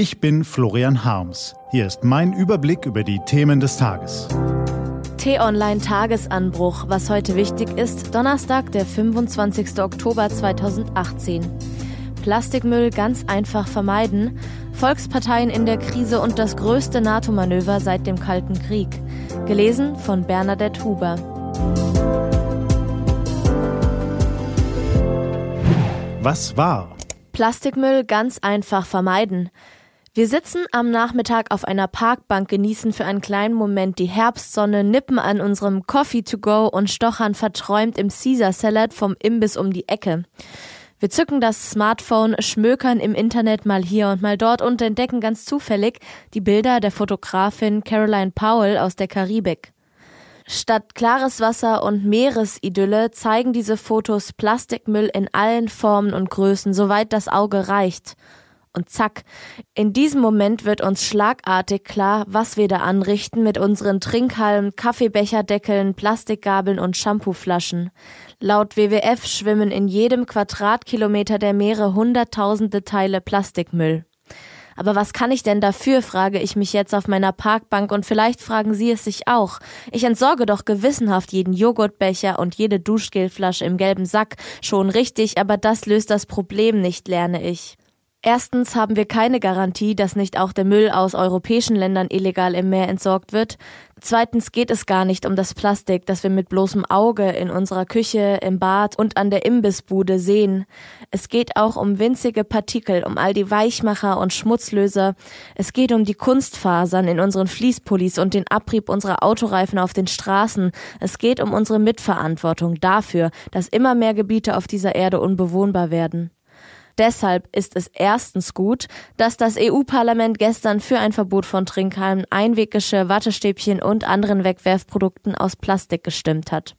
Ich bin Florian Harms. Hier ist mein Überblick über die Themen des Tages. T-Online Tagesanbruch. Was heute wichtig ist, Donnerstag, der 25. Oktober 2018. Plastikmüll ganz einfach vermeiden. Volksparteien in der Krise und das größte NATO-Manöver seit dem Kalten Krieg. Gelesen von Bernadette Huber. Was war? Plastikmüll ganz einfach vermeiden. Wir sitzen am Nachmittag auf einer Parkbank, genießen für einen kleinen Moment die Herbstsonne, nippen an unserem Coffee to go und stochern verträumt im Caesar Salad vom Imbiss um die Ecke. Wir zücken das Smartphone, schmökern im Internet mal hier und mal dort und entdecken ganz zufällig die Bilder der Fotografin Caroline Powell aus der Karibik. Statt klares Wasser und Meeresidylle zeigen diese Fotos Plastikmüll in allen Formen und Größen, soweit das Auge reicht. Und zack, in diesem Moment wird uns schlagartig klar, was wir da anrichten mit unseren Trinkhalmen, Kaffeebecherdeckeln, Plastikgabeln und Shampooflaschen. Laut WWF schwimmen in jedem Quadratkilometer der Meere hunderttausende Teile Plastikmüll. Aber was kann ich denn dafür, frage ich mich jetzt auf meiner Parkbank und vielleicht fragen Sie es sich auch. Ich entsorge doch gewissenhaft jeden Joghurtbecher und jede Duschgelflasche im gelben Sack. Schon richtig, aber das löst das Problem nicht, lerne ich. Erstens haben wir keine Garantie, dass nicht auch der Müll aus europäischen Ländern illegal im Meer entsorgt wird. Zweitens geht es gar nicht um das Plastik, das wir mit bloßem Auge in unserer Küche, im Bad und an der Imbissbude sehen. Es geht auch um winzige Partikel, um all die Weichmacher und Schmutzlöser. Es geht um die Kunstfasern in unseren Fließpullis und den Abrieb unserer Autoreifen auf den Straßen. Es geht um unsere Mitverantwortung dafür, dass immer mehr Gebiete auf dieser Erde unbewohnbar werden. Deshalb ist es erstens gut, dass das EU-Parlament gestern für ein Verbot von Trinkhalmen, Einweggeschirr, Wattestäbchen und anderen Wegwerfprodukten aus Plastik gestimmt hat.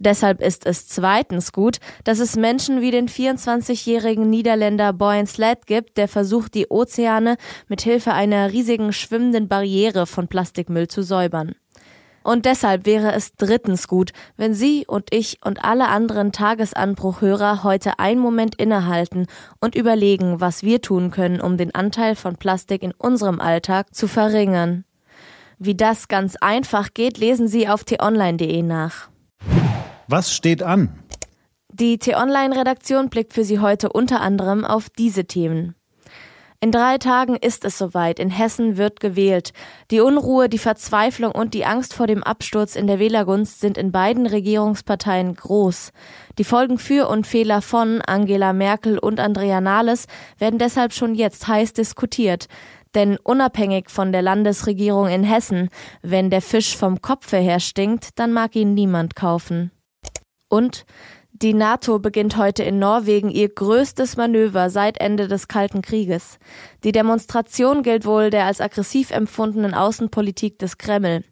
Deshalb ist es zweitens gut, dass es Menschen wie den 24-jährigen Niederländer Boyan Sled gibt, der versucht, die Ozeane mit Hilfe einer riesigen schwimmenden Barriere von Plastikmüll zu säubern. Und deshalb wäre es drittens gut, wenn Sie und ich und alle anderen Tagesanbruchhörer heute einen Moment innehalten und überlegen, was wir tun können, um den Anteil von Plastik in unserem Alltag zu verringern. Wie das ganz einfach geht, lesen Sie auf t-online.de nach. Was steht an? Die T-Online-Redaktion blickt für Sie heute unter anderem auf diese Themen. In drei Tagen ist es soweit. In Hessen wird gewählt. Die Unruhe, die Verzweiflung und die Angst vor dem Absturz in der Wählergunst sind in beiden Regierungsparteien groß. Die Folgen für und Fehler von Angela Merkel und Andrea Nahles werden deshalb schon jetzt heiß diskutiert. Denn unabhängig von der Landesregierung in Hessen, wenn der Fisch vom Kopfe her stinkt, dann mag ihn niemand kaufen. Und die NATO beginnt heute in Norwegen ihr größtes Manöver seit Ende des Kalten Krieges. Die Demonstration gilt wohl der als aggressiv empfundenen Außenpolitik des Kreml.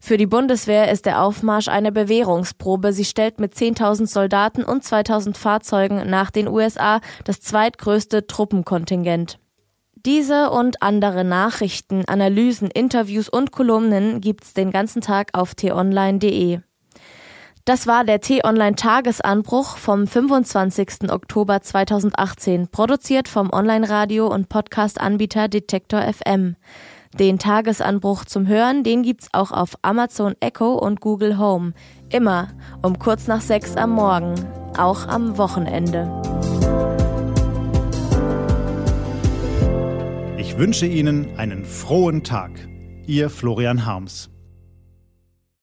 Für die Bundeswehr ist der Aufmarsch eine Bewährungsprobe. Sie stellt mit 10.000 Soldaten und 2.000 Fahrzeugen nach den USA das zweitgrößte Truppenkontingent. Diese und andere Nachrichten, Analysen, Interviews und Kolumnen gibt's den ganzen Tag auf t-online.de. Das war der T-Online-Tagesanbruch vom 25. Oktober 2018, produziert vom Online-Radio- und Podcast-Anbieter Detektor FM. Den Tagesanbruch zum Hören, den gibt's auch auf Amazon Echo und Google Home. Immer um kurz nach sechs am Morgen, auch am Wochenende. Ich wünsche Ihnen einen frohen Tag. Ihr Florian Harms.